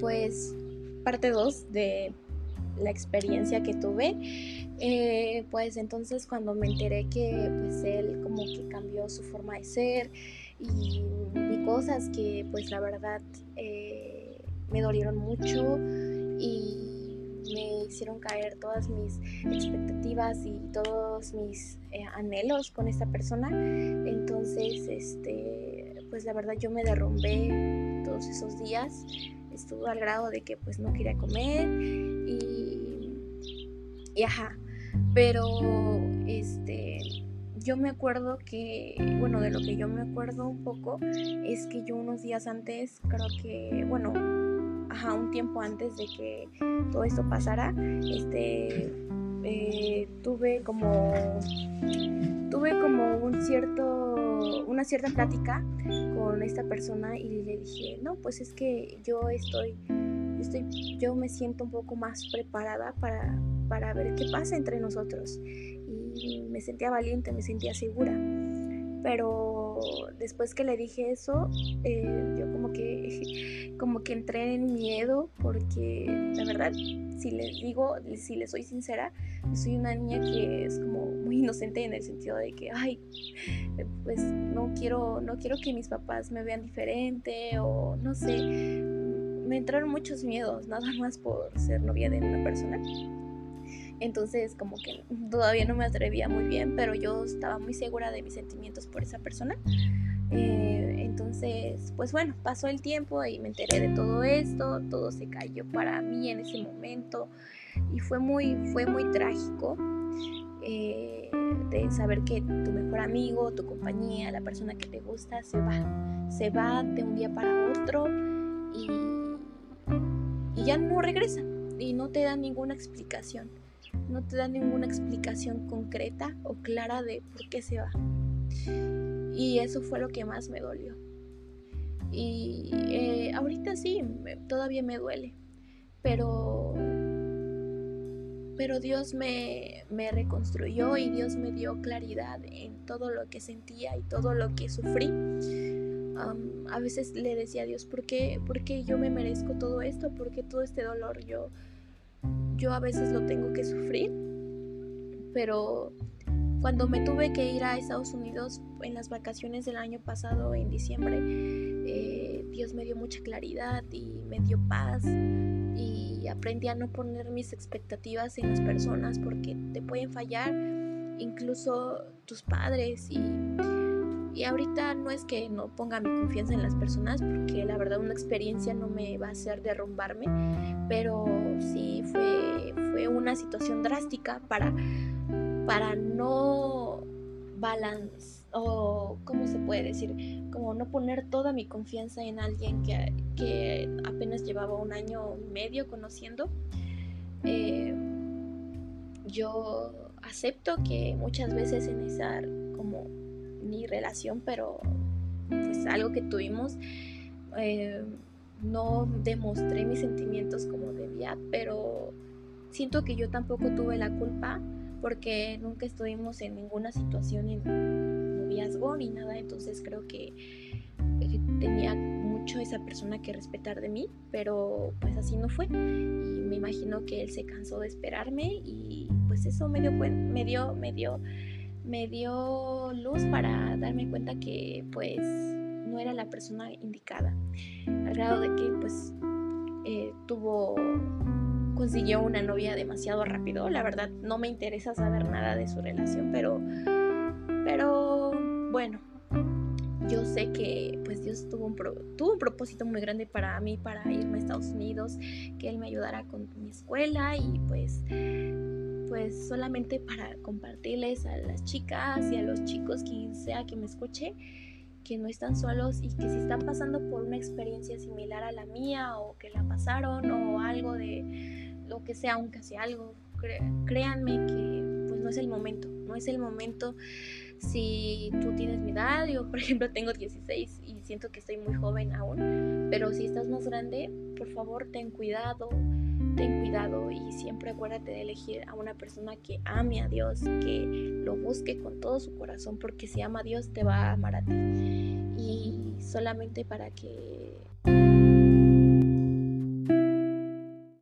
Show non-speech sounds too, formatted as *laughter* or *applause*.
Pues parte 2 de la experiencia que tuve, eh, pues entonces cuando me enteré que pues él como que cambió su forma de ser y cosas que pues la verdad eh, me dolieron mucho y me hicieron caer todas mis expectativas y todos mis eh, anhelos con esta persona. Entonces, este, pues la verdad yo me derrumbé todos esos días. Estuvo al grado de que pues no quería comer y, y ajá. Pero este yo me acuerdo que, bueno, de lo que yo me acuerdo un poco es que yo unos días antes, creo que, bueno, ajá, un tiempo antes de que todo esto pasara, este, eh, tuve como, una cierta plática con esta persona y le dije, no, pues es que yo estoy, estoy yo me siento un poco más preparada para, para ver qué pasa entre nosotros. Y me sentía valiente, me sentía segura. Pero después que le dije eso, eh, yo como que, *laughs* como que entré en miedo porque la verdad, si les digo, si les soy sincera, soy una niña que es inocente en el sentido de que, ay, pues no quiero, no quiero que mis papás me vean diferente o no sé, me entraron muchos miedos, nada más por ser novia de una persona. Entonces como que todavía no me atrevía muy bien, pero yo estaba muy segura de mis sentimientos por esa persona. Eh, entonces, pues bueno, pasó el tiempo y me enteré de todo esto, todo se cayó para mí en ese momento y fue muy, fue muy trágico eh, de saber que tu mejor amigo, tu compañía, la persona que te gusta se va, se va de un día para otro y, y ya no regresa y no te da ninguna explicación no te da ninguna explicación concreta o clara de por qué se va. Y eso fue lo que más me dolió. Y eh, ahorita sí, todavía me duele, pero, pero Dios me, me reconstruyó y Dios me dio claridad en todo lo que sentía y todo lo que sufrí. a veces le decía a Dios, ¿por qué, ¿por qué yo me merezco todo esto? ¿Por qué todo este dolor yo, yo a veces lo tengo que sufrir, pero cuando me tuve que ir a Estados Unidos en las vacaciones del año pasado, en diciembre, eh, Dios me dio mucha claridad y me dio paz y aprendí a no poner mis expectativas en las personas porque te pueden fallar incluso tus padres. Y, y ahorita no es que no ponga mi confianza en las personas porque la verdad una experiencia no me va a hacer derrumbarme, pero sí fue una situación drástica para, para no balance o cómo se puede decir, como no poner toda mi confianza en alguien que, que apenas llevaba un año y medio conociendo. Eh, yo acepto que muchas veces en esa como mi relación, pero pues algo que tuvimos, eh, no demostré mis sentimientos como debía, pero Siento que yo tampoco tuve la culpa porque nunca estuvimos en ninguna situación en noviazgo ni nada, entonces creo que eh, tenía mucho esa persona que respetar de mí, pero pues así no fue. Y me imagino que él se cansó de esperarme y pues eso me dio me dio me dio me dio luz para darme cuenta que pues no era la persona indicada. Al grado de que pues eh, tuvo consiguió una novia demasiado rápido. La verdad no me interesa saber nada de su relación, pero pero bueno, yo sé que pues Dios tuvo un, tuvo un propósito muy grande para mí, para irme a Estados Unidos, que Él me ayudara con mi escuela y pues, pues solamente para compartirles a las chicas y a los chicos, quien sea que me escuche, que no están solos y que si están pasando por una experiencia similar a la mía o que la pasaron o algo de lo que sea, aunque sea algo, créanme que pues no es el momento, no es el momento si tú tienes mi edad, yo por *laughs* ejemplo tengo 16 y siento que estoy muy joven aún, pero si estás más grande, por favor ten cuidado, ten cuidado y siempre acuérdate de elegir a una persona que ame a Dios, que lo busque con todo su corazón, porque si ama a Dios te va a amar a ti. Y solamente para que